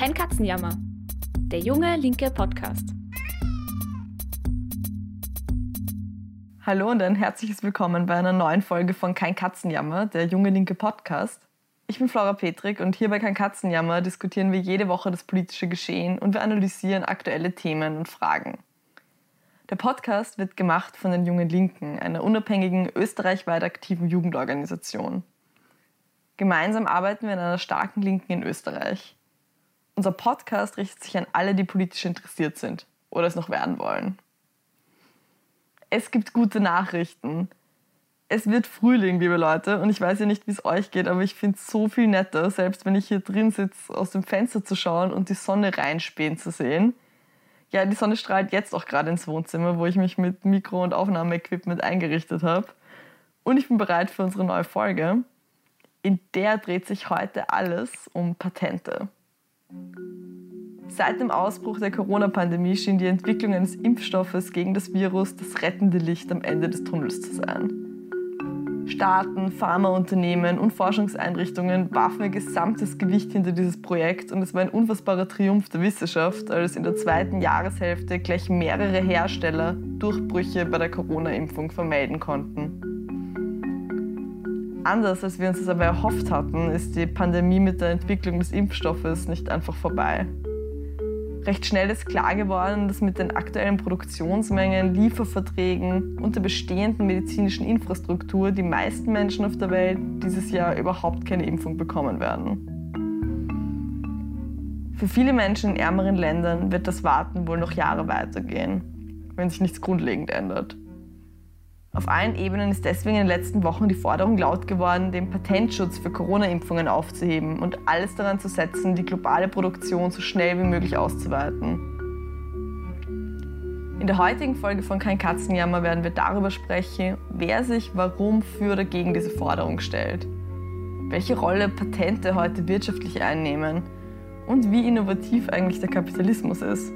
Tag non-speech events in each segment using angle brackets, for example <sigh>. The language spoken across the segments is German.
Kein Katzenjammer. Der junge linke Podcast. Hallo und ein herzliches Willkommen bei einer neuen Folge von Kein Katzenjammer, der junge linke Podcast. Ich bin Flora Petrik und hier bei Kein Katzenjammer diskutieren wir jede Woche das politische Geschehen und wir analysieren aktuelle Themen und Fragen. Der Podcast wird gemacht von den Jungen Linken, einer unabhängigen, österreichweit aktiven Jugendorganisation. Gemeinsam arbeiten wir in einer starken Linken in Österreich. Unser Podcast richtet sich an alle, die politisch interessiert sind oder es noch werden wollen. Es gibt gute Nachrichten. Es wird Frühling, liebe Leute, und ich weiß ja nicht, wie es euch geht, aber ich finde es so viel netter, selbst wenn ich hier drin sitze, aus dem Fenster zu schauen und die Sonne reinspähen zu sehen. Ja, die Sonne strahlt jetzt auch gerade ins Wohnzimmer, wo ich mich mit Mikro- und Aufnahmeequipment eingerichtet habe. Und ich bin bereit für unsere neue Folge. In der dreht sich heute alles um Patente. Seit dem Ausbruch der Corona-Pandemie schien die Entwicklung eines Impfstoffes gegen das Virus das rettende Licht am Ende des Tunnels zu sein. Staaten, Pharmaunternehmen und Forschungseinrichtungen warfen ihr gesamtes Gewicht hinter dieses Projekt und es war ein unfassbarer Triumph der Wissenschaft, als in der zweiten Jahreshälfte gleich mehrere Hersteller Durchbrüche bei der Corona-Impfung vermeiden konnten. Anders als wir uns das aber erhofft hatten, ist die Pandemie mit der Entwicklung des Impfstoffes nicht einfach vorbei. Recht schnell ist klar geworden, dass mit den aktuellen Produktionsmengen, Lieferverträgen und der bestehenden medizinischen Infrastruktur die meisten Menschen auf der Welt dieses Jahr überhaupt keine Impfung bekommen werden. Für viele Menschen in ärmeren Ländern wird das Warten wohl noch Jahre weitergehen, wenn sich nichts grundlegend ändert. Auf allen Ebenen ist deswegen in den letzten Wochen die Forderung laut geworden, den Patentschutz für Corona-Impfungen aufzuheben und alles daran zu setzen, die globale Produktion so schnell wie möglich auszuweiten. In der heutigen Folge von Kein Katzenjammer werden wir darüber sprechen, wer sich warum für oder gegen diese Forderung stellt, welche Rolle Patente heute wirtschaftlich einnehmen und wie innovativ eigentlich der Kapitalismus ist.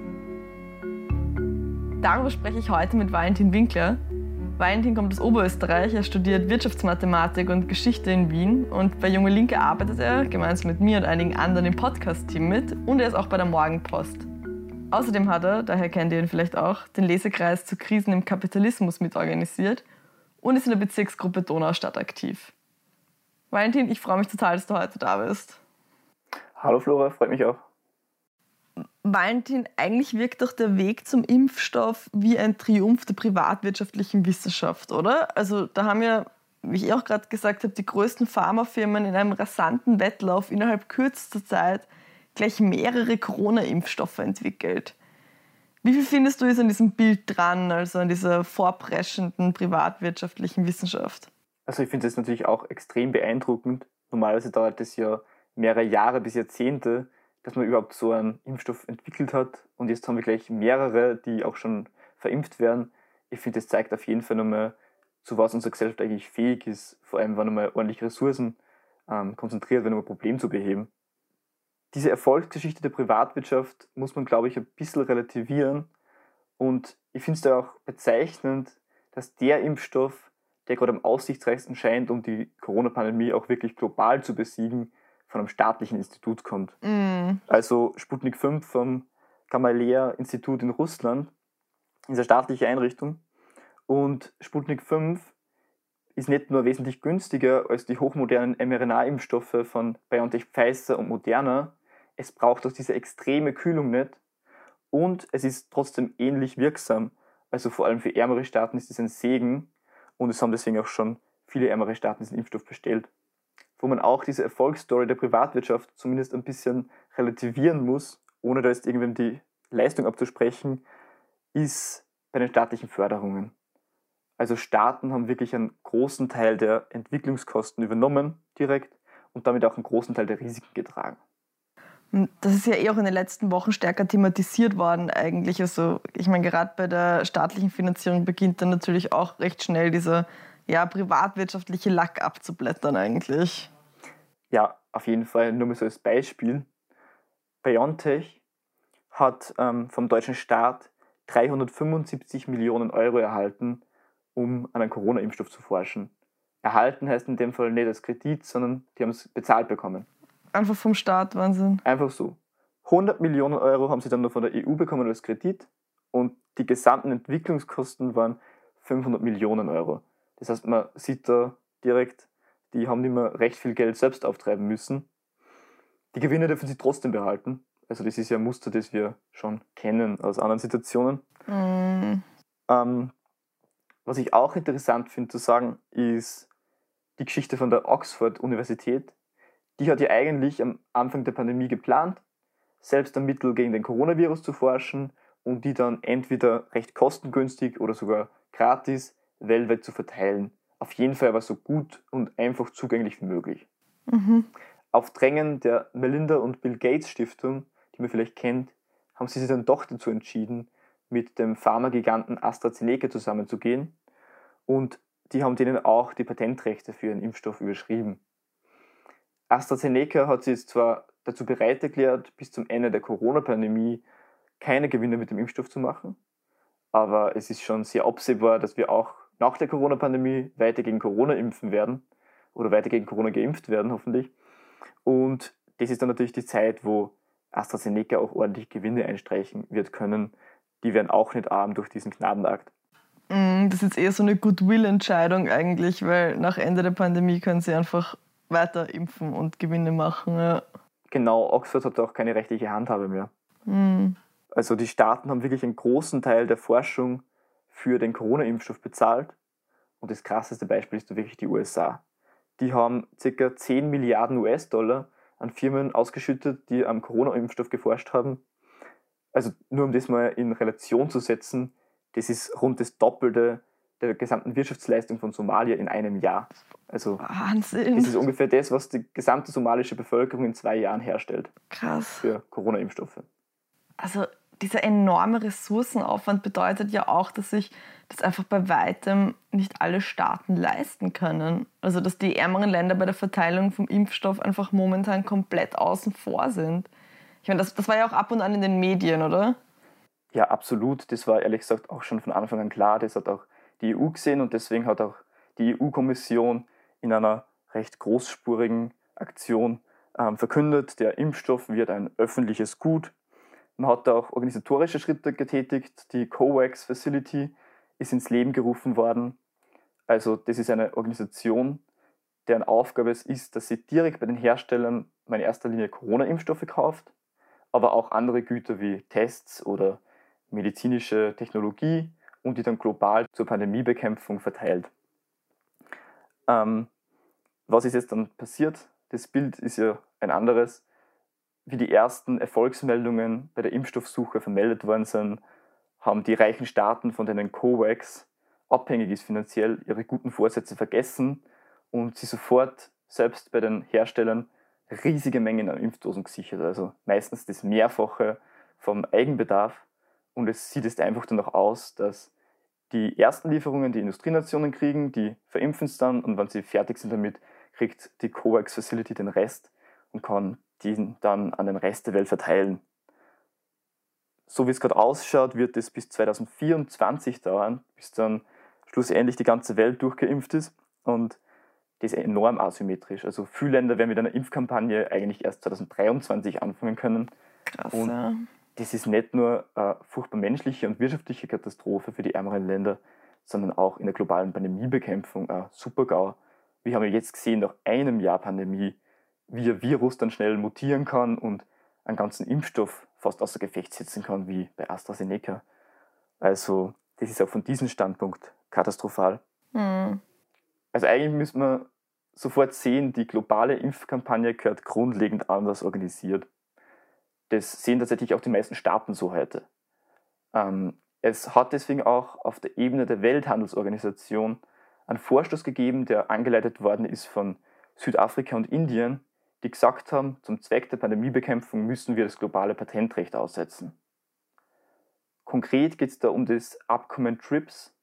Darüber spreche ich heute mit Valentin Winkler, Valentin kommt aus Oberösterreich, er studiert Wirtschaftsmathematik und Geschichte in Wien und bei Junge Linke arbeitet er gemeinsam mit mir und einigen anderen im Podcast-Team mit und er ist auch bei der Morgenpost. Außerdem hat er, daher kennt ihr ihn vielleicht auch, den Lesekreis zu Krisen im Kapitalismus mitorganisiert und ist in der Bezirksgruppe Donaustadt aktiv. Valentin, ich freue mich total, dass du heute da bist. Hallo Flora, freut mich auch. Valentin, eigentlich wirkt doch der Weg zum Impfstoff wie ein Triumph der privatwirtschaftlichen Wissenschaft, oder? Also da haben ja, wie ich auch gerade gesagt habe, die größten Pharmafirmen in einem rasanten Wettlauf innerhalb kürzester Zeit gleich mehrere Corona-Impfstoffe entwickelt. Wie viel findest du ist an diesem Bild dran, also an dieser vorpreschenden privatwirtschaftlichen Wissenschaft? Also ich finde es natürlich auch extrem beeindruckend. Normalerweise dauert es ja mehrere Jahre bis Jahrzehnte, dass man überhaupt so einen Impfstoff entwickelt hat. Und jetzt haben wir gleich mehrere, die auch schon verimpft werden. Ich finde, das zeigt auf jeden Fall nochmal, zu was unsere Gesellschaft eigentlich fähig ist, vor allem wenn man ordentlich Ressourcen ähm, konzentriert, wenn man ein Problem zu beheben. Diese Erfolgsgeschichte der Privatwirtschaft muss man, glaube ich, ein bisschen relativieren. Und ich finde es da auch bezeichnend, dass der Impfstoff, der gerade am aussichtsreichsten scheint, um die Corona-Pandemie auch wirklich global zu besiegen, von einem staatlichen Institut kommt. Mm. Also Sputnik 5 vom Gamaleya-Institut in Russland ist eine staatliche Einrichtung. Und Sputnik 5 ist nicht nur wesentlich günstiger als die hochmodernen mRNA-Impfstoffe von BioNTech, Pfizer und Moderna. Es braucht auch diese extreme Kühlung nicht. Und es ist trotzdem ähnlich wirksam. Also vor allem für ärmere Staaten ist es ein Segen. Und es haben deswegen auch schon viele ärmere Staaten diesen Impfstoff bestellt wo man auch diese Erfolgsstory der Privatwirtschaft zumindest ein bisschen relativieren muss, ohne da jetzt irgendwem die Leistung abzusprechen, ist bei den staatlichen Förderungen. Also Staaten haben wirklich einen großen Teil der Entwicklungskosten übernommen direkt und damit auch einen großen Teil der Risiken getragen. Das ist ja eh auch in den letzten Wochen stärker thematisiert worden eigentlich. Also ich meine, gerade bei der staatlichen Finanzierung beginnt dann natürlich auch recht schnell dieser ja, privatwirtschaftliche Lack abzublättern eigentlich. Ja, auf jeden Fall. Nur mal so als Beispiel. BioNTech hat ähm, vom deutschen Staat 375 Millionen Euro erhalten, um an einem Corona-Impfstoff zu forschen. Erhalten heißt in dem Fall nicht als Kredit, sondern die haben es bezahlt bekommen. Einfach vom Staat, Wahnsinn. Einfach so. 100 Millionen Euro haben sie dann noch von der EU bekommen als Kredit und die gesamten Entwicklungskosten waren 500 Millionen Euro. Das heißt, man sieht da direkt, die haben nicht mehr recht viel Geld selbst auftreiben müssen. Die Gewinne dürfen sie trotzdem behalten. Also das ist ja ein Muster, das wir schon kennen aus anderen Situationen. Mm. Ähm, was ich auch interessant finde zu sagen, ist die Geschichte von der Oxford-Universität. Die hat ja eigentlich am Anfang der Pandemie geplant, selbst ein Mittel gegen den Coronavirus zu forschen und die dann entweder recht kostengünstig oder sogar gratis weltweit zu verteilen. Auf jeden Fall aber so gut und einfach zugänglich wie möglich. Mhm. Auf Drängen der Melinda und Bill Gates Stiftung, die man vielleicht kennt, haben sie sich dann doch dazu entschieden, mit dem Pharmagiganten AstraZeneca zusammenzugehen und die haben denen auch die Patentrechte für ihren Impfstoff überschrieben. AstraZeneca hat sich zwar dazu bereit erklärt, bis zum Ende der Corona-Pandemie keine Gewinne mit dem Impfstoff zu machen, aber es ist schon sehr absehbar, dass wir auch nach der Corona-Pandemie weiter gegen Corona impfen werden oder weiter gegen Corona geimpft werden, hoffentlich. Und das ist dann natürlich die Zeit, wo AstraZeneca auch ordentlich Gewinne einstreichen wird können. Die werden auch nicht arm durch diesen Gnadenakt. Mm, das ist eher so eine Goodwill-Entscheidung eigentlich, weil nach Ende der Pandemie können sie einfach weiter impfen und Gewinne machen. Ja. Genau, Oxford hat auch keine rechtliche Handhabe mehr. Mhm. Also die Staaten haben wirklich einen großen Teil der Forschung für den Corona-Impfstoff bezahlt. Und das krasseste Beispiel ist wirklich die USA. Die haben ca. 10 Milliarden US-Dollar an Firmen ausgeschüttet, die am Corona-Impfstoff geforscht haben. Also nur um das mal in Relation zu setzen, das ist rund das Doppelte der gesamten Wirtschaftsleistung von Somalia in einem Jahr. Also Wahnsinn. Das ist ungefähr das, was die gesamte somalische Bevölkerung in zwei Jahren herstellt. Krass. Für Corona-Impfstoffe. Also dieser enorme Ressourcenaufwand bedeutet ja auch, dass sich das einfach bei weitem nicht alle Staaten leisten können. Also dass die ärmeren Länder bei der Verteilung vom Impfstoff einfach momentan komplett außen vor sind. Ich meine, das, das war ja auch ab und an in den Medien, oder? Ja, absolut. Das war ehrlich gesagt auch schon von Anfang an klar. Das hat auch die EU gesehen und deswegen hat auch die EU-Kommission in einer recht großspurigen Aktion ähm, verkündet, der Impfstoff wird ein öffentliches Gut. Man hat auch organisatorische Schritte getätigt. Die COVAX Facility ist ins Leben gerufen worden. Also das ist eine Organisation, deren Aufgabe es ist, dass sie direkt bei den Herstellern in erster Linie Corona-Impfstoffe kauft, aber auch andere Güter wie Tests oder medizinische Technologie und die dann global zur Pandemiebekämpfung verteilt. Ähm, was ist jetzt dann passiert? Das Bild ist ja ein anderes. Wie die ersten Erfolgsmeldungen bei der Impfstoffsuche vermeldet worden sind, haben die reichen Staaten, von denen COVAX abhängig ist finanziell, ihre guten Vorsätze vergessen und sie sofort selbst bei den Herstellern riesige Mengen an Impfdosen gesichert, also meistens das Mehrfache vom Eigenbedarf. Und es sieht jetzt einfach danach aus, dass die ersten Lieferungen die Industrienationen kriegen, die verimpfen es dann und wenn sie fertig sind damit, kriegt die COVAX Facility den Rest und kann diesen dann an den Rest der Welt verteilen. So wie es gerade ausschaut, wird es bis 2024 dauern, bis dann schlussendlich die ganze Welt durchgeimpft ist und das ist enorm asymmetrisch. Also viele Länder werden mit einer Impfkampagne eigentlich erst 2023 anfangen können. Krass, und ja das ist nicht nur eine furchtbar menschliche und wirtschaftliche Katastrophe für die ärmeren Länder, sondern auch in der globalen Pandemiebekämpfung ein Super-GAU. Wir haben ja jetzt gesehen, nach einem Jahr Pandemie, wie ein Virus dann schnell mutieren kann und einen ganzen Impfstoff fast außer Gefecht setzen kann, wie bei AstraZeneca. Also, das ist auch von diesem Standpunkt katastrophal. Mhm. Also, eigentlich müssen wir sofort sehen, die globale Impfkampagne gehört grundlegend anders organisiert. Das sehen tatsächlich auch die meisten Staaten so heute. Ähm, es hat deswegen auch auf der Ebene der Welthandelsorganisation einen Vorstoß gegeben, der angeleitet worden ist von Südafrika und Indien, die gesagt haben, zum Zweck der Pandemiebekämpfung müssen wir das globale Patentrecht aussetzen. Konkret geht es da um das Abkommen TRIPS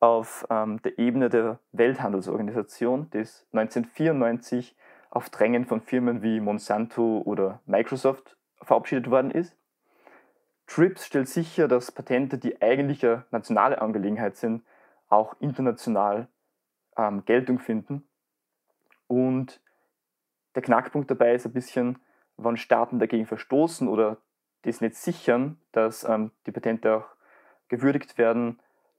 auf ähm, der Ebene der Welthandelsorganisation, das 1994 auf Drängen von Firmen wie Monsanto oder Microsoft verabschiedet worden ist. TRIPS stellt sicher, dass Patente, die eigentlich eine nationale Angelegenheit sind, auch international ähm, Geltung finden. Und der Knackpunkt dabei ist ein bisschen, wenn Staaten dagegen verstoßen oder das nicht sichern, dass ähm, die Patente auch gewürdigt werden,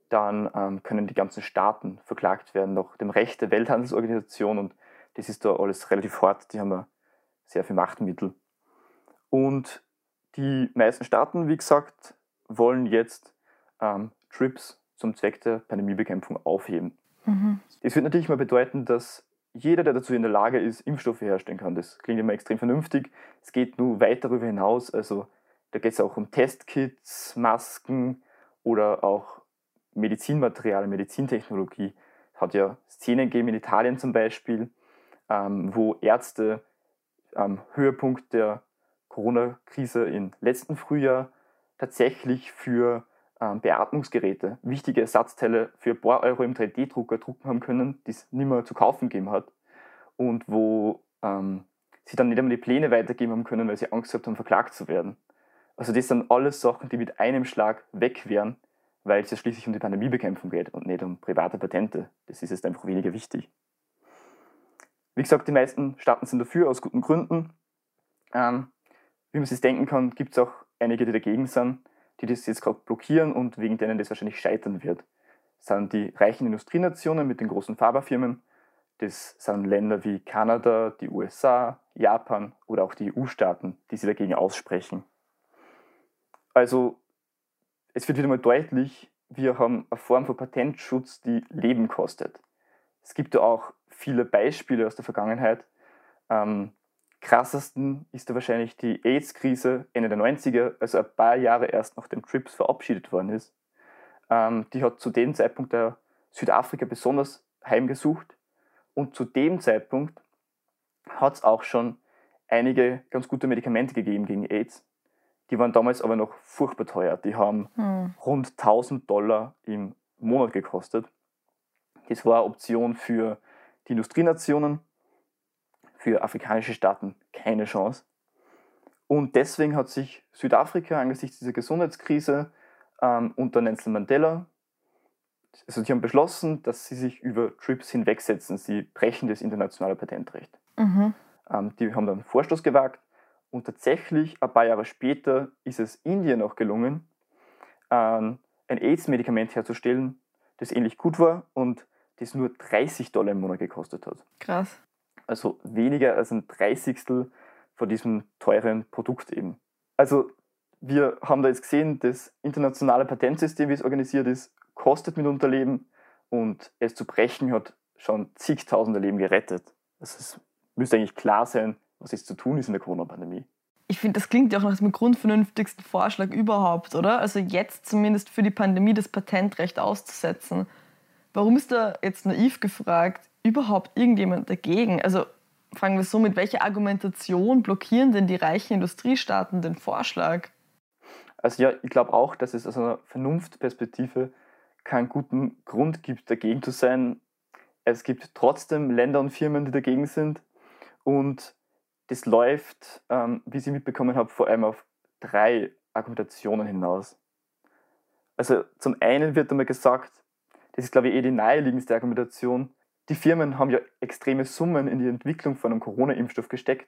dann ähm, können die ganzen Staaten verklagt werden nach dem Recht der Welthandelsorganisation und das ist da alles relativ hart, die haben ja sehr viel Machtmittel. Und die meisten Staaten, wie gesagt, wollen jetzt ähm, TRIPS zum Zweck der Pandemiebekämpfung aufheben. Mhm. Das wird natürlich mal bedeuten, dass jeder, der dazu in der Lage ist, Impfstoffe herstellen kann. Das klingt immer extrem vernünftig. Es geht nur weit darüber hinaus. Also da geht es auch um Testkits, Masken oder auch Medizinmaterial, Medizintechnologie. Es hat ja Szenen gegeben in Italien zum Beispiel, ähm, wo Ärzte am Höhepunkt der Corona-Krise im letzten Frühjahr tatsächlich für ähm, Beatmungsgeräte wichtige Ersatzteile für ein paar Euro im 3D-Drucker drucken haben können, die es nicht mehr zu kaufen gegeben hat und wo ähm, sie dann nicht einmal die Pläne weitergeben haben können, weil sie Angst gehabt haben, verklagt zu werden. Also das sind alles Sachen, die mit einem Schlag weg wären, weil es ja schließlich um die Pandemiebekämpfung geht und nicht um private Patente. Das ist jetzt einfach weniger wichtig. Wie gesagt, die meisten Staaten sind dafür, aus guten Gründen. Ähm, wie man sich denken kann, gibt es auch einige, die dagegen sind die das jetzt gerade blockieren und wegen denen das wahrscheinlich scheitern wird. Das sind die reichen Industrienationen mit den großen Pharmafirmen. Das sind Länder wie Kanada, die USA, Japan oder auch die EU-Staaten, die sich dagegen aussprechen. Also es wird wieder mal deutlich, wir haben eine Form von Patentschutz, die Leben kostet. Es gibt ja auch viele Beispiele aus der Vergangenheit. Ähm, krassesten ist da wahrscheinlich die AIDS-Krise Ende der 90er, also ein paar Jahre erst nachdem TRIPS verabschiedet worden ist. Ähm, die hat zu dem Zeitpunkt der Südafrika besonders heimgesucht und zu dem Zeitpunkt hat es auch schon einige ganz gute Medikamente gegeben gegen AIDS. Die waren damals aber noch furchtbar teuer. Die haben hm. rund 1000 Dollar im Monat gekostet. Das war eine Option für die Industrienationen für afrikanische Staaten keine Chance. Und deswegen hat sich Südafrika angesichts dieser Gesundheitskrise ähm, unter Nelson Mandela, also die haben beschlossen, dass sie sich über TRIPS hinwegsetzen. Sie brechen das internationale Patentrecht. Mhm. Ähm, die haben dann einen Vorstoß gewagt und tatsächlich ein paar Jahre später ist es Indien auch gelungen, ähm, ein AIDS-Medikament herzustellen, das ähnlich gut war und das nur 30 Dollar im Monat gekostet hat. Krass also weniger als ein Dreißigstel von diesem teuren Produkt eben. Also wir haben da jetzt gesehen, das internationale Patentsystem, wie es organisiert ist, kostet mitunter Leben und es zu brechen hat schon zigtausende Leben gerettet. Also es müsste eigentlich klar sein, was jetzt zu tun ist in der Corona-Pandemie. Ich finde, das klingt ja auch nach dem grundvernünftigsten Vorschlag überhaupt, oder? Also jetzt zumindest für die Pandemie das Patentrecht auszusetzen. Warum ist da jetzt naiv gefragt überhaupt irgendjemand dagegen? Also fangen wir so mit, welcher Argumentation blockieren denn die reichen Industriestaaten den Vorschlag? Also ja, ich glaube auch, dass es aus einer Vernunftperspektive keinen guten Grund gibt, dagegen zu sein. Es gibt trotzdem Länder und Firmen, die dagegen sind. Und das läuft, ähm, wie ich mitbekommen habe, vor allem auf drei Argumentationen hinaus. Also zum einen wird einmal gesagt, das ist glaube ich eh die naheliegendste Argumentation, die Firmen haben ja extreme Summen in die Entwicklung von einem Corona-Impfstoff gesteckt.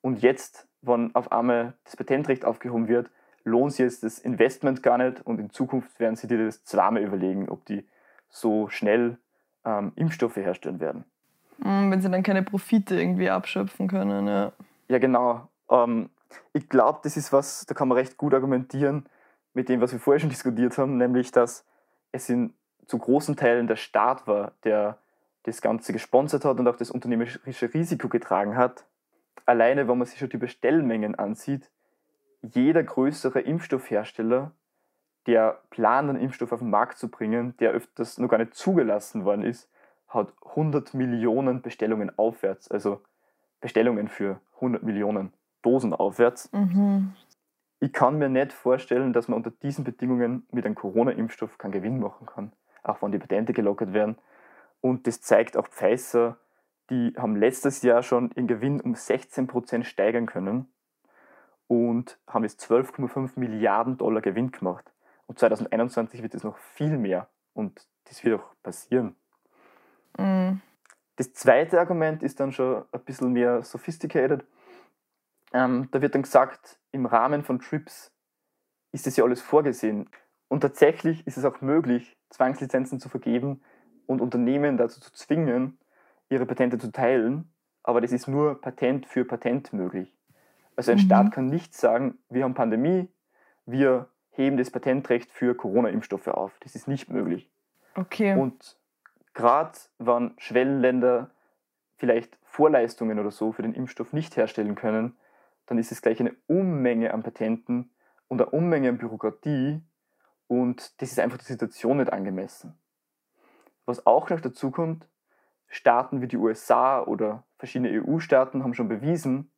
Und jetzt, wenn auf einmal das Patentrecht aufgehoben wird, lohnt sich jetzt das Investment gar nicht und in Zukunft werden sie dir das zweimal überlegen, ob die so schnell ähm, Impfstoffe herstellen werden. Mm, wenn sie dann keine Profite irgendwie abschöpfen können, ja. Ja, genau. Ähm, ich glaube, das ist was, da kann man recht gut argumentieren mit dem, was wir vorher schon diskutiert haben, nämlich, dass es in zu großen Teilen der Staat war, der das Ganze gesponsert hat und auch das unternehmerische Risiko getragen hat. Alleine, wenn man sich schon die Bestellmengen ansieht, jeder größere Impfstoffhersteller, der plant, einen Impfstoff auf den Markt zu bringen, der öfters noch gar nicht zugelassen worden ist, hat 100 Millionen Bestellungen aufwärts, also Bestellungen für 100 Millionen Dosen aufwärts. Mhm. Ich kann mir nicht vorstellen, dass man unter diesen Bedingungen mit einem Corona-Impfstoff keinen Gewinn machen kann, auch wenn die Patente gelockert werden. Und das zeigt auch Pfizer, die haben letztes Jahr schon ihren Gewinn um 16% steigern können und haben jetzt 12,5 Milliarden Dollar Gewinn gemacht. Und 2021 wird es noch viel mehr und das wird auch passieren. Mhm. Das zweite Argument ist dann schon ein bisschen mehr sophisticated. Ähm, da wird dann gesagt, im Rahmen von TRIPS ist das ja alles vorgesehen. Und tatsächlich ist es auch möglich, Zwangslizenzen zu vergeben und Unternehmen dazu zu zwingen, ihre Patente zu teilen. Aber das ist nur Patent für Patent möglich. Also ein mhm. Staat kann nicht sagen, wir haben Pandemie, wir heben das Patentrecht für Corona-Impfstoffe auf. Das ist nicht möglich. Okay. Und gerade wenn Schwellenländer vielleicht Vorleistungen oder so für den Impfstoff nicht herstellen können, dann ist es gleich eine Unmenge an Patenten und eine Unmenge an Bürokratie und das ist einfach der Situation nicht angemessen. Was auch noch dazu kommt, Staaten wie die USA oder verschiedene EU-Staaten haben schon bewiesen,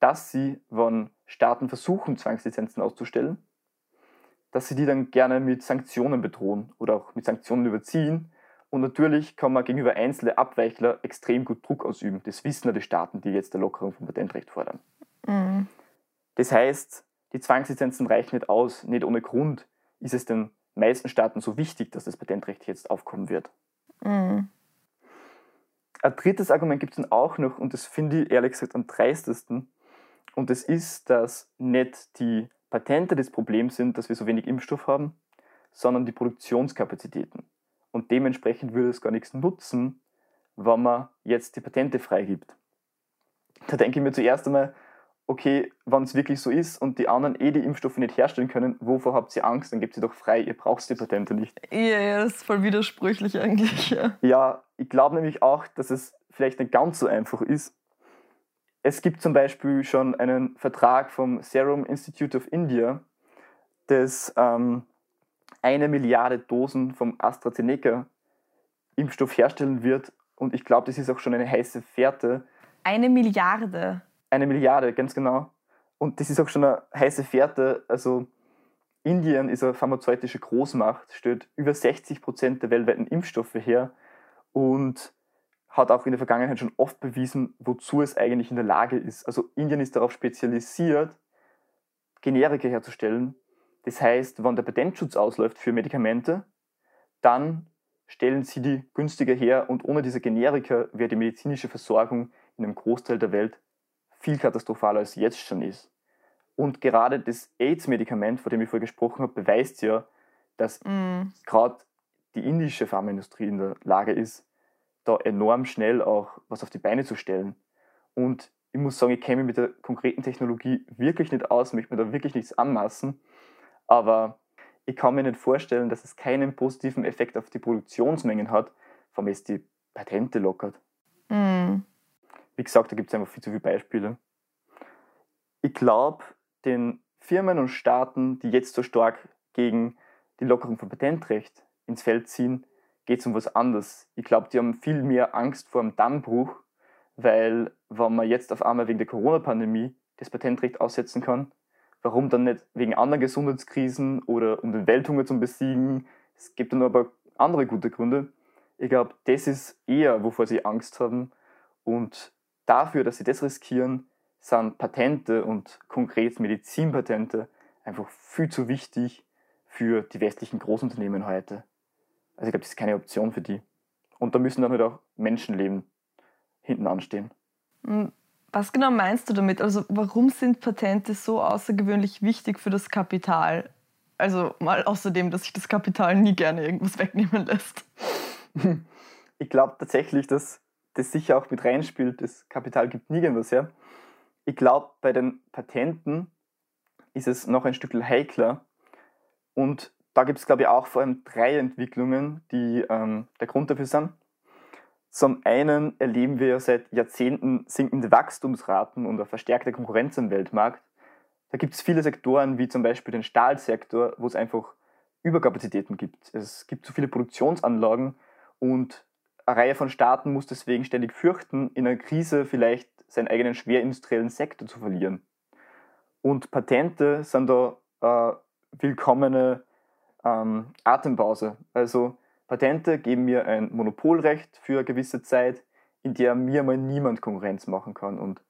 dass sie, wenn Staaten versuchen, Zwangslizenzen auszustellen, dass sie die dann gerne mit Sanktionen bedrohen oder auch mit Sanktionen überziehen. Und natürlich kann man gegenüber einzelnen Abweichler extrem gut Druck ausüben. Das wissen ja die Staaten, die jetzt der Lockerung vom Patentrecht fordern. Mhm. Das heißt, die Zwangslizenzen reichen nicht aus. Nicht ohne Grund ist es den meisten Staaten so wichtig, dass das Patentrecht jetzt aufkommen wird. Mhm. Ein drittes Argument gibt es dann auch noch, und das finde ich ehrlich gesagt am dreistesten. Und das ist, dass nicht die Patente das Problem sind, dass wir so wenig Impfstoff haben, sondern die Produktionskapazitäten. Und dementsprechend würde es gar nichts nutzen, wenn man jetzt die Patente freigibt. Da denke ich mir zuerst einmal, okay, wenn es wirklich so ist und die anderen eh die Impfstoffe nicht herstellen können, wovor habt ihr Angst? Dann gebt sie doch frei, ihr braucht die Patente nicht. Ja, ja, das ist voll widersprüchlich eigentlich. Ja, ja ich glaube nämlich auch, dass es vielleicht nicht ganz so einfach ist. Es gibt zum Beispiel schon einen Vertrag vom Serum Institute of India, das ähm, eine Milliarde Dosen vom AstraZeneca Impfstoff herstellen wird. Und ich glaube, das ist auch schon eine heiße Fährte. Eine Milliarde? Eine Milliarde, ganz genau. Und das ist auch schon eine heiße Fährte. Also Indien ist eine pharmazeutische Großmacht, stellt über 60 Prozent der weltweiten Impfstoffe her und hat auch in der Vergangenheit schon oft bewiesen, wozu es eigentlich in der Lage ist. Also Indien ist darauf spezialisiert, Generika herzustellen. Das heißt, wenn der Patentschutz ausläuft für Medikamente, dann stellen sie die günstiger her und ohne diese Generika wäre die medizinische Versorgung in einem Großteil der Welt viel katastrophaler als jetzt schon ist. Und gerade das AIDS-Medikament, von dem ich vorher gesprochen habe, beweist ja, dass mm. gerade die indische Pharmaindustrie in der Lage ist, da enorm schnell auch was auf die Beine zu stellen. Und ich muss sagen, ich kenne mich mit der konkreten Technologie wirklich nicht aus, möchte mir da wirklich nichts anmaßen. Aber ich kann mir nicht vorstellen, dass es keinen positiven Effekt auf die Produktionsmengen hat, es die Patente lockert. Mm. Wie gesagt, da gibt es einfach viel zu viele Beispiele. Ich glaube, den Firmen und Staaten, die jetzt so stark gegen die Lockerung von Patentrecht ins Feld ziehen, geht es um was anderes. Ich glaube, die haben viel mehr Angst vor einem Dammbruch, weil wenn man jetzt auf einmal wegen der Corona-Pandemie das Patentrecht aussetzen kann, warum dann nicht wegen anderen Gesundheitskrisen oder um den Welthunger zu besiegen? Es gibt dann aber andere gute Gründe. Ich glaube, das ist eher, wovor sie Angst haben. Und dafür, dass sie das riskieren, sind Patente und konkret Medizinpatente einfach viel zu wichtig für die westlichen Großunternehmen heute. Also ich glaube, das ist keine Option für die. Und da müssen dann halt auch Menschenleben hinten anstehen. Hm, was genau meinst du damit? Also warum sind Patente so außergewöhnlich wichtig für das Kapital? Also mal außerdem, dass sich das Kapital nie gerne irgendwas wegnehmen lässt. <laughs> Ich glaube tatsächlich, dass das sicher auch mit reinspielt. Das Kapital gibt nie irgendwas her. Ich glaube, bei den Patenten ist es noch ein Stück heikler. Und da gibt es, glaube ich, auch vor allem drei Entwicklungen, die ähm, der Grund dafür sind. Zum einen erleben wir seit Jahrzehnten sinkende Wachstumsraten und eine verstärkte Konkurrenz am Weltmarkt. Da gibt es viele Sektoren, wie zum Beispiel den Stahlsektor, wo es einfach Überkapazitäten gibt. Es gibt zu viele Produktionsanlagen und eine Reihe von Staaten muss deswegen ständig fürchten, in einer Krise vielleicht seinen eigenen schwerindustriellen Sektor zu verlieren. Und Patente sind da äh, willkommene ähm, Atempause. Also Patente geben mir ein Monopolrecht für eine gewisse Zeit, in der mir mal niemand Konkurrenz machen kann. Und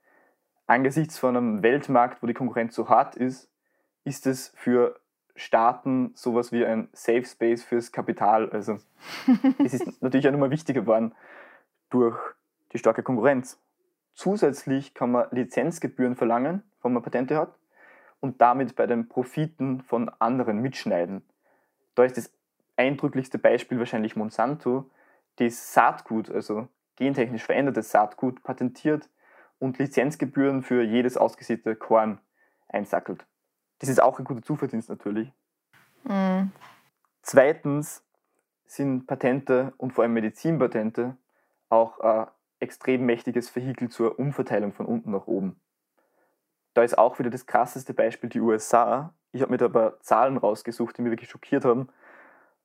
angesichts von einem Weltmarkt, wo die Konkurrenz so hart ist, ist es für Staaten sowas wie ein Safe Space fürs Kapital. Also <laughs> es ist natürlich auch nochmal wichtiger geworden durch die starke Konkurrenz. zusätzlich kann man Lizenzgebühren verlangen, wenn man Patente hat und damit bei den Profiten von anderen mitschneiden. Da ist das eindrücklichste Beispiel wahrscheinlich Monsanto, das Saatgut, also gentechnisch verändertes Saatgut, patentiert und Lizenzgebühren für jedes ausgesäte Korn einsackelt. Das ist auch ein guter Zuverdienst natürlich. Mhm. Zweitens sind Patente und vor allem Medizinpatente auch ein extrem mächtiges Vehikel zur Umverteilung von unten nach oben. Da ist auch wieder das krasseste Beispiel die USA. Ich habe mir da ein paar Zahlen rausgesucht, die mich wirklich schockiert haben.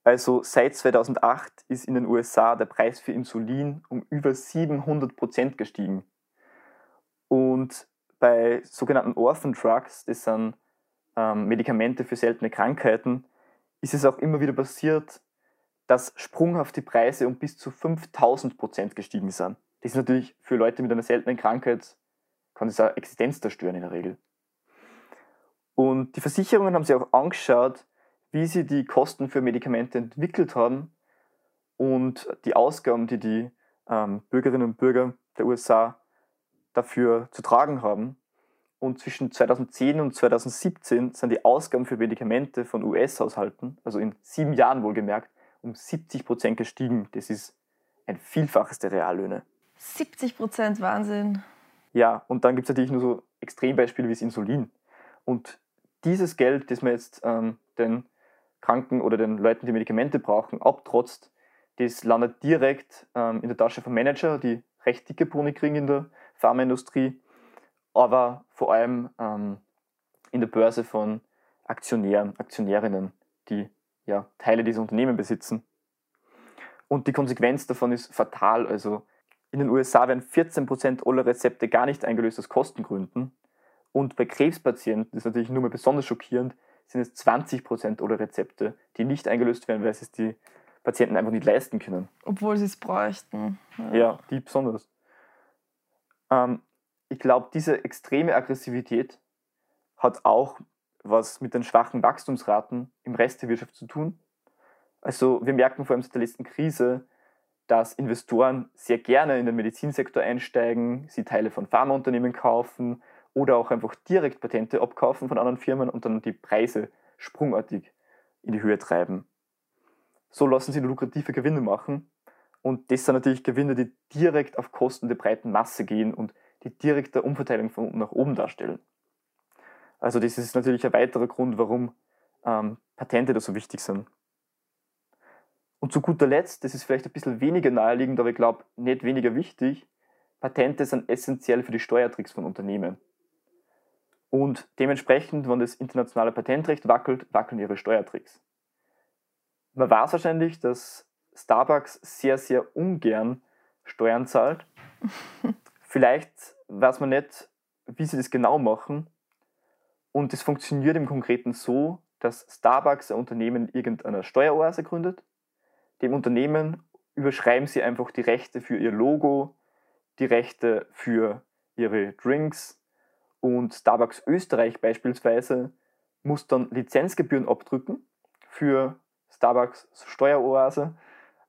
Also seit 2008 ist in den USA der Preis für Insulin um über 700 Prozent gestiegen. Und bei sogenannten Orphan Drugs, das sind ähm, Medikamente für seltene Krankheiten, ist es auch immer wieder passiert, dass sprunghaft die Preise um bis zu 5000 Prozent gestiegen sind. Das ist natürlich für Leute mit einer seltenen Krankheit, kann das eine Existenz zerstören in der Regel. Und die Versicherungen haben sich auch angeschaut, wie sie die Kosten für Medikamente entwickelt haben und die Ausgaben, die die ähm, Bürgerinnen und Bürger der USA dafür zu tragen haben. Und zwischen 2010 und 2017 sind die Ausgaben für Medikamente von US-Haushalten, also in sieben Jahren wohlgemerkt, um 70 Prozent gestiegen. Das ist ein Vielfaches der Reallöhne. 70 Prozent Wahnsinn. Ja, und dann gibt es natürlich nur so Extrembeispiele wie das Insulin. Und dieses Geld, das man jetzt ähm, den Kranken oder den Leuten, die Medikamente brauchen, abtrotzt, das landet direkt ähm, in der Tasche von Manager, die recht dicke Boni kriegen in der Pharmaindustrie, aber vor allem ähm, in der Börse von Aktionären, Aktionärinnen, die ja, Teile dieser Unternehmen besitzen. Und die Konsequenz davon ist fatal. Also in den USA werden 14% aller Rezepte gar nicht eingelöst aus Kostengründen. Und bei Krebspatienten, das ist natürlich nur mal besonders schockierend, sind es 20% aller Rezepte, die nicht eingelöst werden, weil es die Patienten einfach nicht leisten können. Obwohl sie es bräuchten. Ja, ja die besonders. Ähm, ich glaube, diese extreme Aggressivität hat auch was mit den schwachen Wachstumsraten im Rest der Wirtschaft zu tun. Also wir merken vor allem seit der letzten Krise, dass Investoren sehr gerne in den Medizinsektor einsteigen, sie Teile von Pharmaunternehmen kaufen oder auch einfach direkt Patente abkaufen von anderen Firmen und dann die Preise sprungartig in die Höhe treiben. So lassen sie lukrative Gewinne machen und das sind natürlich Gewinne, die direkt auf Kosten der breiten Masse gehen und die direkte Umverteilung von unten nach oben darstellen. Also das ist natürlich ein weiterer Grund, warum ähm, Patente da so wichtig sind. Und zu guter Letzt, das ist vielleicht ein bisschen weniger naheliegend, aber ich glaube nicht weniger wichtig, Patente sind essentiell für die Steuertricks von Unternehmen. Und dementsprechend, wenn das internationale Patentrecht wackelt, wackeln ihre Steuertricks. Man weiß wahrscheinlich, dass Starbucks sehr, sehr ungern Steuern zahlt. <laughs> Vielleicht weiß man nicht, wie sie das genau machen. Und es funktioniert im Konkreten so, dass Starbucks ein Unternehmen in irgendeiner Steueroase gründet. Dem Unternehmen überschreiben sie einfach die Rechte für ihr Logo, die Rechte für ihre Drinks und Starbucks Österreich beispielsweise muss dann Lizenzgebühren abdrücken für Starbucks Steueroase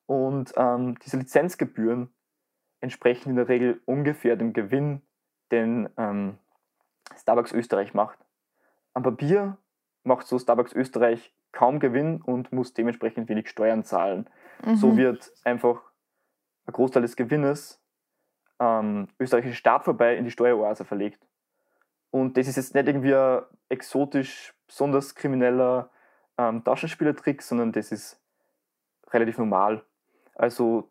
und ähm, diese Lizenzgebühren entsprechen in der Regel ungefähr dem Gewinn, den ähm, Starbucks Österreich macht. Am Papier macht so Starbucks Österreich kaum Gewinn und muss dementsprechend wenig Steuern zahlen. Mhm. So wird einfach ein Großteil des Gewinnes ähm, österreichische Staat vorbei in die Steueroase verlegt. Und das ist jetzt nicht irgendwie ein exotisch, besonders krimineller ähm, Taschenspielertrick, sondern das ist relativ normal. Also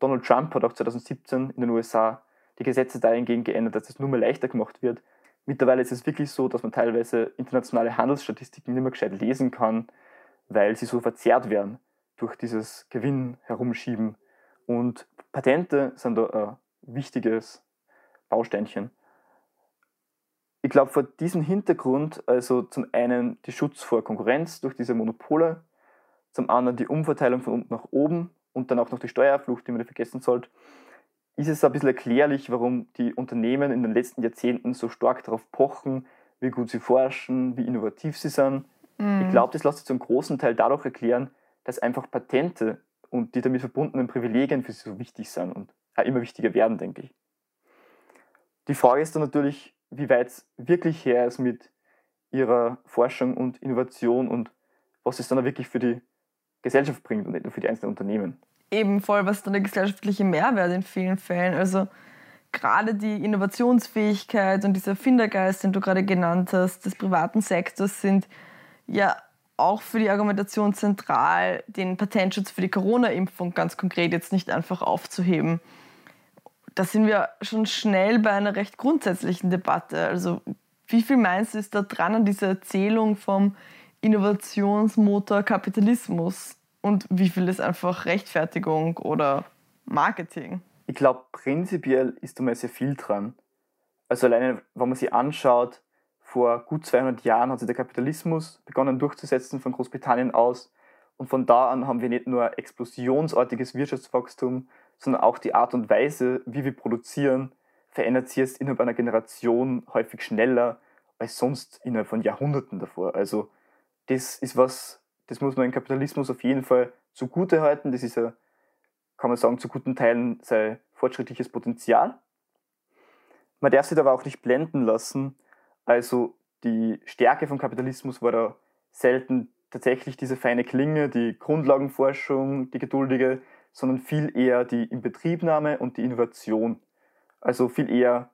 Donald Trump hat auch 2017 in den USA die Gesetze dahingehend geändert, dass es nur mehr leichter gemacht wird. Mittlerweile ist es wirklich so, dass man teilweise internationale Handelsstatistiken nicht mehr gescheit lesen kann, weil sie so verzerrt werden durch dieses Gewinn herumschieben. Und Patente sind da ein wichtiges Bausteinchen. Ich glaube, vor diesem Hintergrund, also zum einen die Schutz vor Konkurrenz durch diese Monopole, zum anderen die Umverteilung von unten nach oben und dann auch noch die Steuerflucht, die man nicht vergessen sollte, ist es ein bisschen erklärlich, warum die Unternehmen in den letzten Jahrzehnten so stark darauf pochen, wie gut sie forschen, wie innovativ sie sind. Mhm. Ich glaube, das lässt sich zum großen Teil dadurch erklären, dass einfach Patente und die damit verbundenen Privilegien für sie so wichtig sind und auch immer wichtiger werden, denke ich. Die Frage ist dann natürlich, wie weit es wirklich her ist mit ihrer Forschung und Innovation und was es dann auch wirklich für die Gesellschaft bringt und nicht nur für die einzelnen Unternehmen. Eben voll, was dann der gesellschaftliche Mehrwert in vielen Fällen. Also gerade die Innovationsfähigkeit und dieser Findergeist, den du gerade genannt hast, des privaten Sektors sind ja auch für die Argumentation zentral, den Patentschutz für die Corona-Impfung ganz konkret jetzt nicht einfach aufzuheben. Da sind wir schon schnell bei einer recht grundsätzlichen Debatte. Also wie viel meinst du ist da dran an dieser Erzählung vom Innovationsmotor Kapitalismus und wie viel ist einfach Rechtfertigung oder Marketing? Ich glaube, prinzipiell ist da mal sehr viel dran. Also alleine, wenn man sich anschaut, vor gut 200 Jahren hat sich der Kapitalismus begonnen durchzusetzen von Großbritannien aus. Und von da an haben wir nicht nur explosionsartiges Wirtschaftswachstum, sondern auch die Art und Weise, wie wir produzieren, verändert sich jetzt innerhalb einer Generation häufig schneller als sonst innerhalb von Jahrhunderten davor. Also das ist was, das muss man im Kapitalismus auf jeden Fall zugute halten. Das ist ja, kann man sagen, zu guten Teilen sein fortschrittliches Potenzial. Man darf sich aber auch nicht blenden lassen. Also die Stärke vom Kapitalismus war da selten tatsächlich diese feine Klinge, die Grundlagenforschung, die geduldige, sondern viel eher die Inbetriebnahme und die Innovation. Also viel eher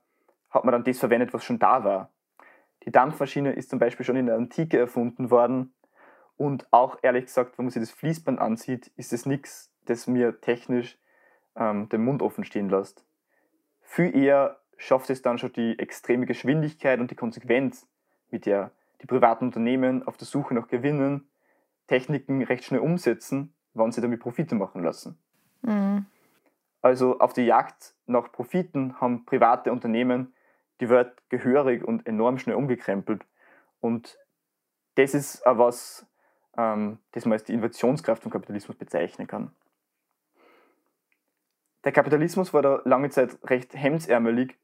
hat man dann das verwendet, was schon da war. Die Dampfmaschine ist zum Beispiel schon in der Antike erfunden worden. Und auch ehrlich gesagt, wenn man sich das Fließband ansieht, ist es nichts, das mir technisch ähm, den Mund offen stehen lässt. Viel eher schafft es dann schon die extreme Geschwindigkeit und die Konsequenz, mit der die privaten Unternehmen auf der Suche nach Gewinnen Techniken recht schnell umsetzen, wann sie damit Profite machen lassen. Mhm. Also auf die Jagd nach Profiten haben private Unternehmen die Welt gehörig und enorm schnell umgekrempelt. Und das ist auch was, ähm, das man als die Innovationskraft vom Kapitalismus bezeichnen kann. Der Kapitalismus war da lange Zeit recht hemdsärmelig.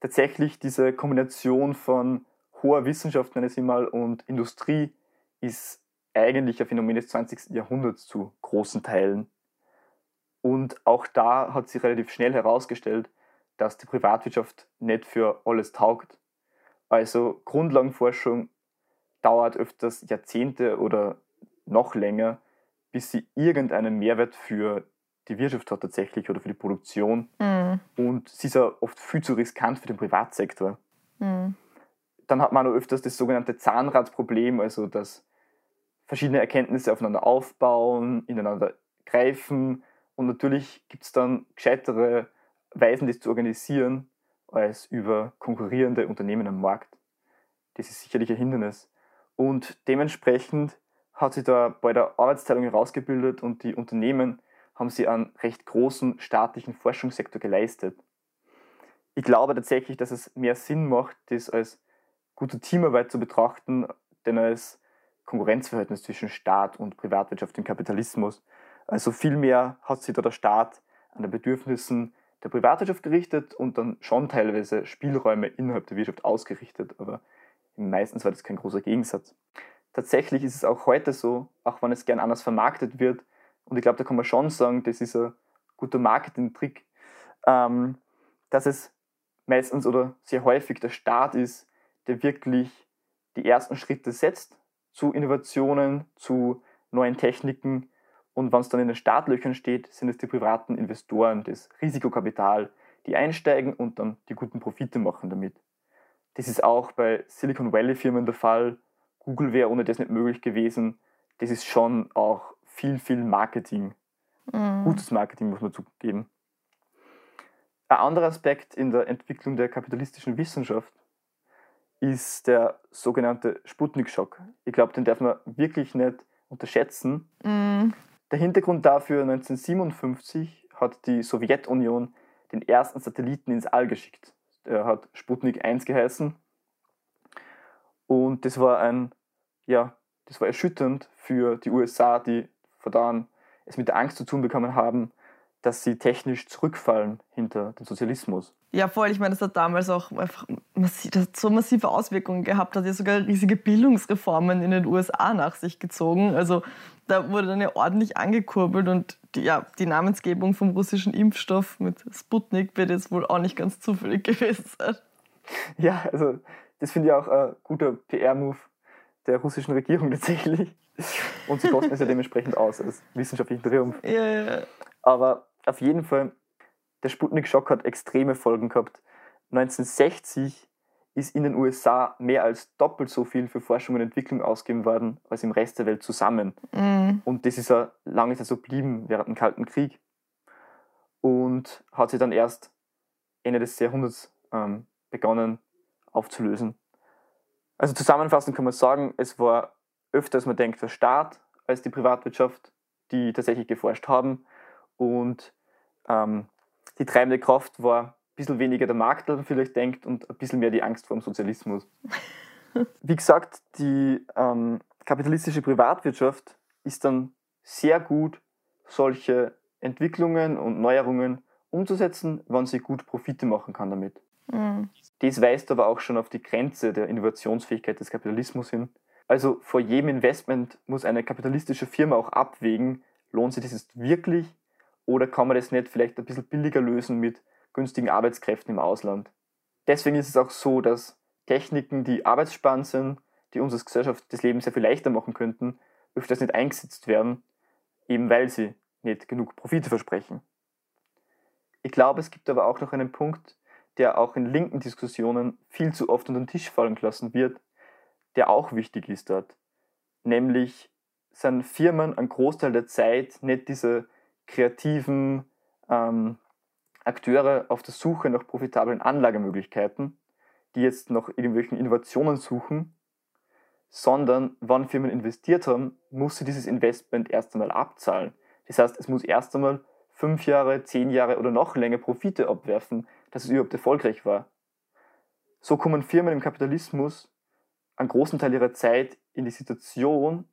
Tatsächlich diese Kombination von hoher Wissenschaft, nenne ich sie mal, und Industrie ist eigentlich ein Phänomen des 20. Jahrhunderts zu großen Teilen. Und auch da hat sich relativ schnell herausgestellt, dass die Privatwirtschaft nicht für alles taugt. Also Grundlagenforschung dauert öfters Jahrzehnte oder noch länger, bis sie irgendeinen Mehrwert für die Wirtschaft hat tatsächlich oder für die Produktion. Mhm. Und sie ist ja oft viel zu riskant für den Privatsektor. Mhm. Dann hat man auch öfters das sogenannte Zahnradproblem, also dass verschiedene Erkenntnisse aufeinander aufbauen, ineinander greifen. Und natürlich gibt es dann gescheitere Weisen, das zu organisieren, als über konkurrierende Unternehmen am Markt. Das ist sicherlich ein Hindernis. Und dementsprechend hat sich da bei der Arbeitsteilung herausgebildet und die Unternehmen haben sie einen recht großen staatlichen Forschungssektor geleistet. Ich glaube tatsächlich, dass es mehr Sinn macht, das als gute Teamarbeit zu betrachten, denn als Konkurrenzverhältnis zwischen Staat und Privatwirtschaft im Kapitalismus. Also vielmehr hat sich da der Staat an den Bedürfnissen der Privatwirtschaft gerichtet und dann schon teilweise Spielräume innerhalb der Wirtschaft ausgerichtet, aber meistens war das kein großer Gegensatz. Tatsächlich ist es auch heute so, auch wenn es gern anders vermarktet wird, und ich glaube, da kann man schon sagen, das ist ein guter Marketing-Trick, ähm, dass es meistens oder sehr häufig der Staat ist, der wirklich die ersten Schritte setzt zu Innovationen, zu neuen Techniken, und wenn es dann in den Startlöchern steht, sind es die privaten Investoren, das Risikokapital, die einsteigen und dann die guten Profite machen damit. Das ist auch bei Silicon Valley Firmen der Fall. Google wäre ohne das nicht möglich gewesen. Das ist schon auch viel, viel Marketing. Mhm. Gutes Marketing muss man zugeben. Ein anderer Aspekt in der Entwicklung der kapitalistischen Wissenschaft ist der sogenannte Sputnik-Schock. Ich glaube, den darf man wirklich nicht unterschätzen. Mhm. Der Hintergrund dafür 1957 hat die Sowjetunion den ersten Satelliten ins All geschickt. Er hat Sputnik 1 geheißen. Und das war ein, ja, das war erschütternd für die USA, die an es mit der Angst zu tun bekommen haben, dass sie technisch zurückfallen hinter den Sozialismus. Ja, voll. Ich meine, das hat damals auch einfach massiv, das so massive Auswirkungen gehabt, hat ja sogar riesige Bildungsreformen in den USA nach sich gezogen. Also da wurde dann ja ordentlich angekurbelt und die, ja, die Namensgebung vom russischen Impfstoff mit Sputnik wird jetzt wohl auch nicht ganz zufällig <laughs> gewesen sein. Ja, also das finde ich auch ein guter PR-Move der russischen Regierung <laughs> tatsächlich. Und sie kosten es ja dementsprechend aus als wissenschaftlichen Triumph. Ja, ja. Aber auf jeden Fall, der Sputnik-Schock hat extreme Folgen gehabt. 1960 ist in den USA mehr als doppelt so viel für Forschung und Entwicklung ausgegeben worden als im Rest der Welt zusammen. Mhm. Und das ist ja lange Zeit so geblieben während dem Kalten Krieg. Und hat sich dann erst Ende des Jahrhunderts ähm, begonnen aufzulösen. Also zusammenfassend kann man sagen, es war öfter, als man denkt, der Staat als die Privatwirtschaft, die tatsächlich geforscht haben. Und ähm, die treibende Kraft war ein bisschen weniger der Markt, als man vielleicht denkt, und ein bisschen mehr die Angst vor dem Sozialismus. <laughs> Wie gesagt, die ähm, kapitalistische Privatwirtschaft ist dann sehr gut, solche Entwicklungen und Neuerungen umzusetzen, wenn sie gut Profite machen kann damit. Mhm. Das weist aber auch schon auf die Grenze der Innovationsfähigkeit des Kapitalismus hin. Also vor jedem Investment muss eine kapitalistische Firma auch abwägen, lohnt sich das jetzt wirklich oder kann man das nicht vielleicht ein bisschen billiger lösen mit günstigen Arbeitskräften im Ausland. Deswegen ist es auch so, dass Techniken, die arbeitsspannend sind, die uns als Gesellschaft das Leben sehr viel leichter machen könnten, öfters nicht eingesetzt werden, eben weil sie nicht genug Profite versprechen. Ich glaube, es gibt aber auch noch einen Punkt, der auch in linken Diskussionen viel zu oft unter den Tisch fallen gelassen wird, der auch wichtig ist dort. Nämlich sind Firmen einen Großteil der Zeit nicht diese kreativen ähm, Akteure auf der Suche nach profitablen Anlagemöglichkeiten, die jetzt nach irgendwelchen Innovationen suchen, sondern wann Firmen investiert haben, muss sie dieses Investment erst einmal abzahlen. Das heißt, es muss erst einmal fünf Jahre, zehn Jahre oder noch länger Profite abwerfen, dass es überhaupt erfolgreich war. So kommen Firmen im Kapitalismus einen großen Teil ihrer Zeit in die Situation,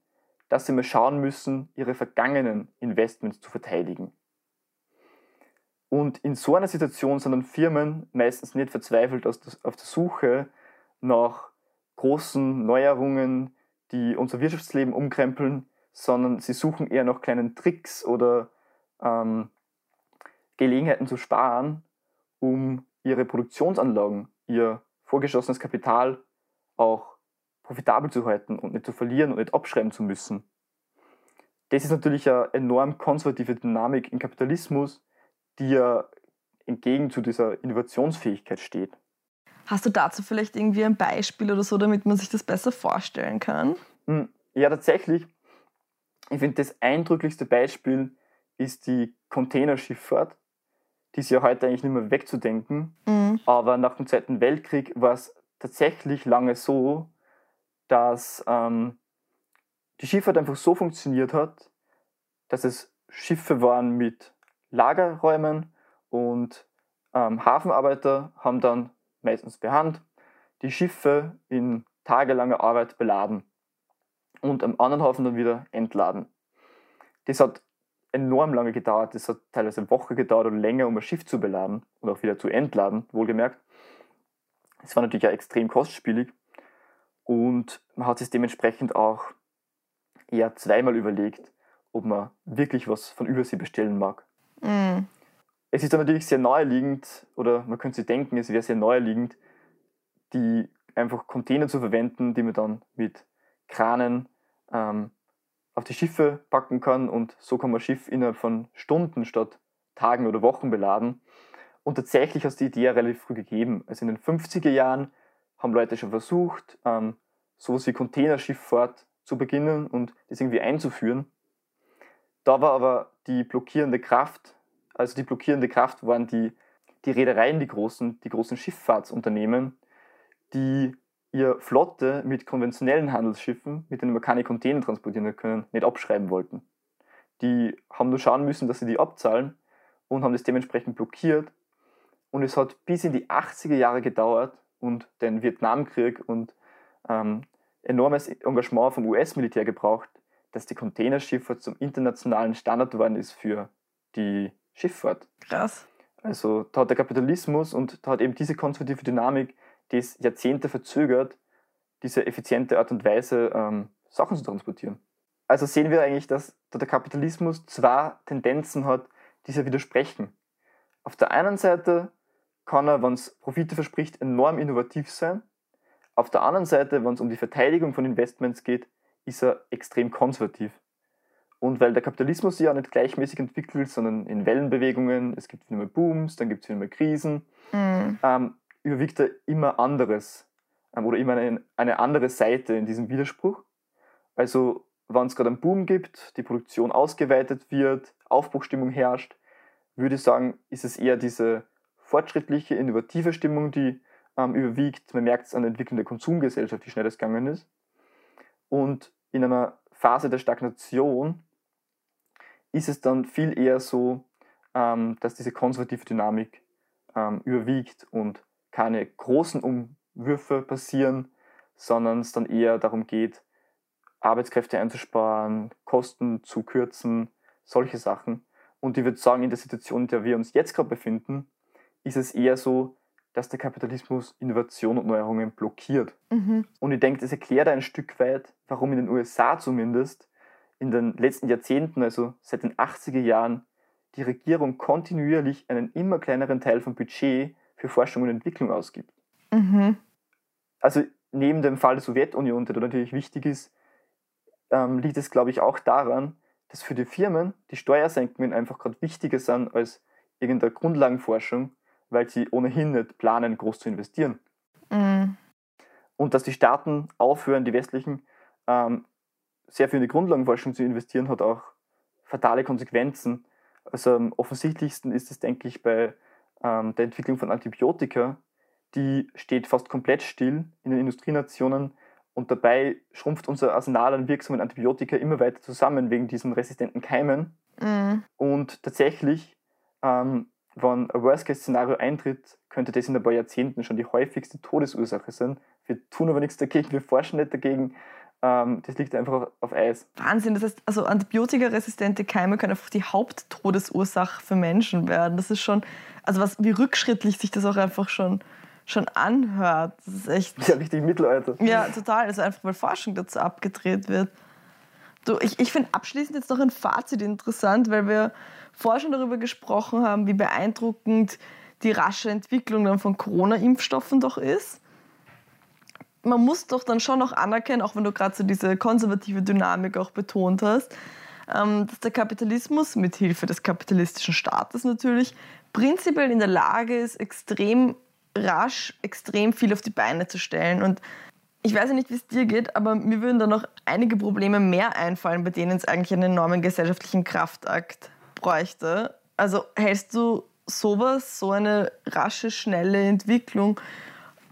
dass sie mal schauen müssen, ihre vergangenen Investments zu verteidigen. Und in so einer Situation sind dann Firmen meistens nicht verzweifelt auf der Suche nach großen Neuerungen, die unser Wirtschaftsleben umkrempeln, sondern sie suchen eher nach kleinen Tricks oder ähm, Gelegenheiten zu sparen, um ihre Produktionsanlagen, ihr vorgeschossenes Kapital auch profitabel zu halten und nicht zu verlieren und nicht abschreiben zu müssen. Das ist natürlich eine enorm konservative Dynamik im Kapitalismus, die ja entgegen zu dieser Innovationsfähigkeit steht. Hast du dazu vielleicht irgendwie ein Beispiel oder so, damit man sich das besser vorstellen kann? Hm, ja, tatsächlich. Ich finde, das eindrücklichste Beispiel ist die Containerschifffahrt. Die ist ja heute eigentlich nicht mehr wegzudenken. Mhm. Aber nach dem Zweiten Weltkrieg war es tatsächlich lange so, dass ähm, die Schifffahrt einfach so funktioniert hat, dass es Schiffe waren mit Lagerräumen und ähm, Hafenarbeiter haben dann meistens per Hand die Schiffe in tagelanger Arbeit beladen und am anderen Hafen dann wieder entladen. Das hat enorm lange gedauert. Das hat teilweise eine Woche gedauert oder länger, um ein Schiff zu beladen und auch wieder zu entladen, wohlgemerkt. Es war natürlich auch extrem kostspielig und man hat sich dementsprechend auch eher zweimal überlegt, ob man wirklich was von Übersee bestellen mag. Mhm. Es ist dann natürlich sehr naheliegend, oder man könnte sich denken, es wäre sehr naheliegend, die einfach Container zu verwenden, die man dann mit Kranen ähm, auf die Schiffe packen kann und so kann man ein Schiff innerhalb von Stunden statt Tagen oder Wochen beladen. Und tatsächlich hat es die Idee relativ früh gegeben. Also in den 50er Jahren haben Leute schon versucht, ähm, sowas wie Containerschifffahrt zu beginnen und das irgendwie einzuführen. Da war aber die blockierende Kraft, also die blockierende Kraft waren die, die Reedereien, die großen, die großen Schifffahrtsunternehmen, die ihr Flotte mit konventionellen Handelsschiffen, mit denen man keine Container transportieren können, nicht abschreiben wollten. Die haben nur schauen müssen, dass sie die abzahlen und haben das dementsprechend blockiert. Und es hat bis in die 80er Jahre gedauert und den Vietnamkrieg und ähm, enormes Engagement vom US-Militär gebraucht, dass die Containerschifffahrt zum internationalen Standard geworden ist für die Schifffahrt. Krass. Also da hat der Kapitalismus und da hat eben diese konservative Dynamik, die es Jahrzehnte verzögert, diese effiziente Art und Weise, ähm, Sachen zu transportieren. Also sehen wir eigentlich, dass der Kapitalismus zwei Tendenzen hat, die sich widersprechen. Auf der einen Seite kann er, wenn es Profite verspricht, enorm innovativ sein. Auf der anderen Seite, wenn es um die Verteidigung von Investments geht, ist er extrem konservativ. Und weil der Kapitalismus sich ja nicht gleichmäßig entwickelt, sondern in Wellenbewegungen, es gibt wieder mal Booms, dann gibt es wieder mal Krisen, mhm. ähm, überwiegt er immer anderes ähm, oder immer eine, eine andere Seite in diesem Widerspruch. Also wenn es gerade einen Boom gibt, die Produktion ausgeweitet wird, Aufbruchstimmung herrscht, würde ich sagen, ist es eher diese fortschrittliche, innovative Stimmung, die ähm, überwiegt. Man merkt es an der Entwicklung der Konsumgesellschaft, wie schnell das gegangen ist. Und in einer Phase der Stagnation ist es dann viel eher so, ähm, dass diese konservative Dynamik ähm, überwiegt und keine großen Umwürfe passieren, sondern es dann eher darum geht, Arbeitskräfte einzusparen, Kosten zu kürzen, solche Sachen. Und ich würde sagen, in der Situation, in der wir uns jetzt gerade befinden, ist es eher so, dass der Kapitalismus Innovation und Neuerungen blockiert. Mhm. Und ich denke, das erklärt ein Stück weit, warum in den USA zumindest in den letzten Jahrzehnten, also seit den 80er Jahren, die Regierung kontinuierlich einen immer kleineren Teil vom Budget für Forschung und Entwicklung ausgibt. Mhm. Also neben dem Fall der Sowjetunion, der natürlich wichtig ist, ähm, liegt es, glaube ich, auch daran, dass für die Firmen die Steuersenkungen einfach gerade wichtiger sind als irgendeine Grundlagenforschung, weil sie ohnehin nicht planen, groß zu investieren. Mhm. Und dass die Staaten aufhören, die westlichen, ähm, sehr viel in die Grundlagenforschung zu investieren, hat auch fatale Konsequenzen. Also am offensichtlichsten ist es, denke ich, bei ähm, der Entwicklung von Antibiotika. Die steht fast komplett still in den Industrienationen und dabei schrumpft unser Arsenal an wirksamen Antibiotika immer weiter zusammen wegen diesen resistenten Keimen. Mhm. Und tatsächlich, ähm, wenn ein Worst-Case-Szenario eintritt, könnte das in ein paar Jahrzehnten schon die häufigste Todesursache sein. Wir tun aber nichts dagegen, wir forschen nicht dagegen, ähm, das liegt einfach auf Eis. Wahnsinn, das heißt, also antibiotikaresistente Keime können einfach die Haupttodesursache für Menschen werden. Das ist schon, also was, wie rückschrittlich sich das auch einfach schon, schon anhört. Das ist echt. Ja, richtig Mittelalter. Ja, total. Also einfach, weil Forschung dazu abgedreht wird. Du, ich, ich finde abschließend jetzt noch ein Fazit interessant, weil wir vorher schon darüber gesprochen haben, wie beeindruckend die rasche Entwicklung dann von Corona-Impfstoffen doch ist man muss doch dann schon noch anerkennen, auch wenn du gerade so diese konservative Dynamik auch betont hast, ähm, dass der Kapitalismus mit Hilfe des kapitalistischen Staates natürlich prinzipiell in der Lage ist, extrem rasch extrem viel auf die Beine zu stellen. Und ich weiß ja nicht, wie es dir geht, aber mir würden da noch einige Probleme mehr einfallen, bei denen es eigentlich einen enormen gesellschaftlichen Kraftakt bräuchte. Also hältst du sowas, so eine rasche, schnelle Entwicklung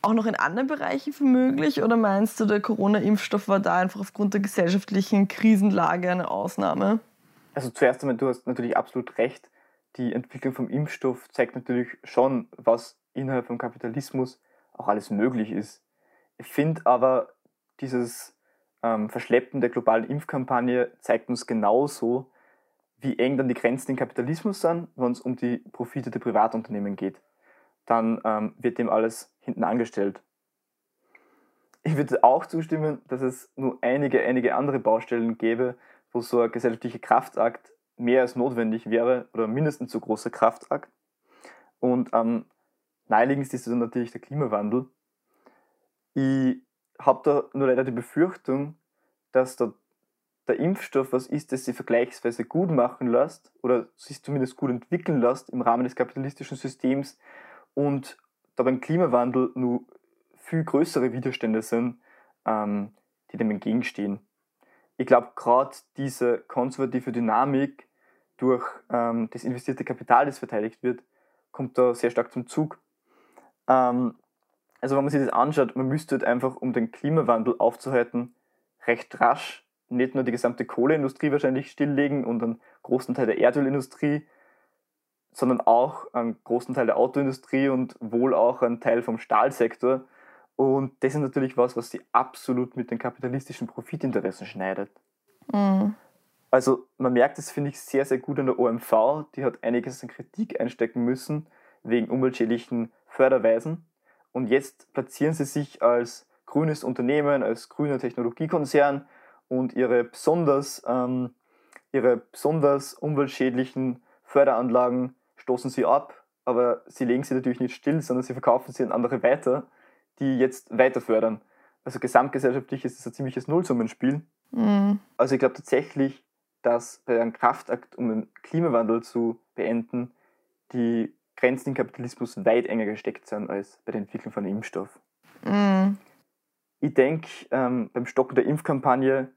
auch noch in anderen Bereichen für möglich oder meinst du, der Corona-Impfstoff war da einfach aufgrund der gesellschaftlichen Krisenlage eine Ausnahme? Also zuerst einmal, du hast natürlich absolut recht. Die Entwicklung vom Impfstoff zeigt natürlich schon, was innerhalb vom Kapitalismus auch alles möglich ist. Ich finde aber, dieses ähm, Verschleppen der globalen Impfkampagne zeigt uns genauso, wie eng dann die Grenzen im Kapitalismus sind, wenn es um die Profite der Privatunternehmen geht dann ähm, wird dem alles hinten angestellt. Ich würde auch zustimmen, dass es nur einige, einige andere Baustellen gäbe, wo so ein gesellschaftlicher Kraftakt mehr als notwendig wäre oder mindestens so großer Kraftakt. Und am naheliegendsten ist dann natürlich der Klimawandel. Ich habe da nur leider die Befürchtung, dass da der Impfstoff was ist, das sich vergleichsweise gut machen lässt oder sich zumindest gut entwickeln lässt im Rahmen des kapitalistischen Systems, und da beim Klimawandel nur viel größere Widerstände sind, ähm, die dem entgegenstehen. Ich glaube, gerade diese konservative Dynamik durch ähm, das investierte Kapital, das verteidigt wird, kommt da sehr stark zum Zug. Ähm, also wenn man sich das anschaut, man müsste halt einfach, um den Klimawandel aufzuhalten, recht rasch nicht nur die gesamte Kohleindustrie wahrscheinlich stilllegen und einen großen Teil der Erdölindustrie, sondern auch einen großen Teil der Autoindustrie und wohl auch einen Teil vom Stahlsektor. Und das ist natürlich was, was sie absolut mit den kapitalistischen Profitinteressen schneidet. Mhm. Also man merkt es, finde ich, sehr, sehr gut an der OMV. Die hat einiges an Kritik einstecken müssen, wegen umweltschädlichen Förderweisen. Und jetzt platzieren sie sich als grünes Unternehmen, als grüner Technologiekonzern und ihre besonders, ähm, ihre besonders umweltschädlichen Förderanlagen stoßen sie ab, aber sie legen sie natürlich nicht still, sondern sie verkaufen sie an andere weiter, die jetzt weiter fördern. Also gesamtgesellschaftlich ist es ein ziemliches Nullsummenspiel. Mhm. Also ich glaube tatsächlich, dass bei einem Kraftakt, um den Klimawandel zu beenden, die Grenzen im Kapitalismus weit enger gesteckt sind als bei der Entwicklung von Impfstoff. Mhm. Ich denke, ähm, beim Stoppen der Impfkampagne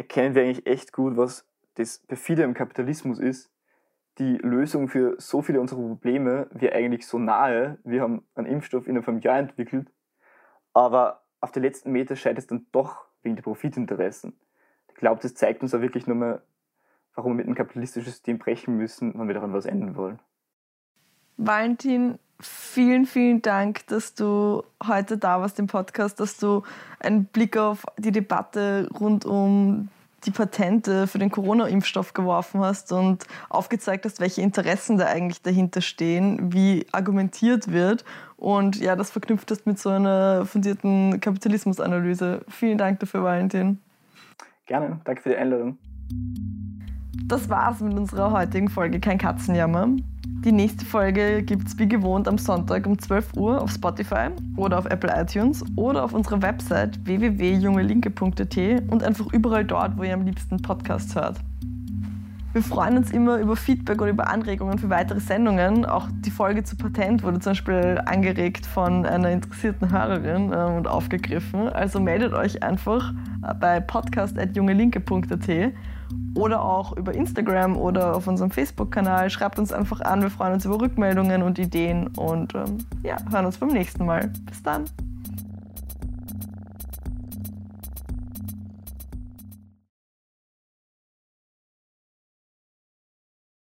erkennen wir eigentlich echt gut, was das perfide im Kapitalismus ist. Die Lösung für so viele unserer Probleme wäre eigentlich so nahe. Wir haben einen Impfstoff innerhalb von einem Jahr entwickelt, aber auf den letzten Meter scheitert es dann doch wegen der Profitinteressen. Ich glaube, das zeigt uns auch wirklich nochmal, warum wir mit dem kapitalistischen System brechen müssen, wenn wir daran was ändern wollen. Valentin, vielen, vielen Dank, dass du heute da warst im Podcast, dass du einen Blick auf die Debatte rund um die Patente für den Corona-Impfstoff geworfen hast und aufgezeigt hast, welche Interessen da eigentlich dahinter stehen, wie argumentiert wird und ja, das verknüpft hast mit so einer fundierten Kapitalismusanalyse. Vielen Dank dafür, Valentin. Gerne, danke für die Einladung. Das war's mit unserer heutigen Folge Kein Katzenjammer. Die nächste Folge gibt es wie gewohnt am Sonntag um 12 Uhr auf Spotify oder auf Apple iTunes oder auf unserer Website www.jungelinke.at und einfach überall dort, wo ihr am liebsten Podcasts hört. Wir freuen uns immer über Feedback oder über Anregungen für weitere Sendungen. Auch die Folge zu Patent wurde zum Beispiel angeregt von einer interessierten Hörerin äh, und aufgegriffen. Also meldet euch einfach bei podcast.jungelinke.at oder auch über Instagram oder auf unserem Facebook-Kanal. Schreibt uns einfach an. Wir freuen uns über Rückmeldungen und Ideen und ähm, ja, hören uns beim nächsten Mal. Bis dann.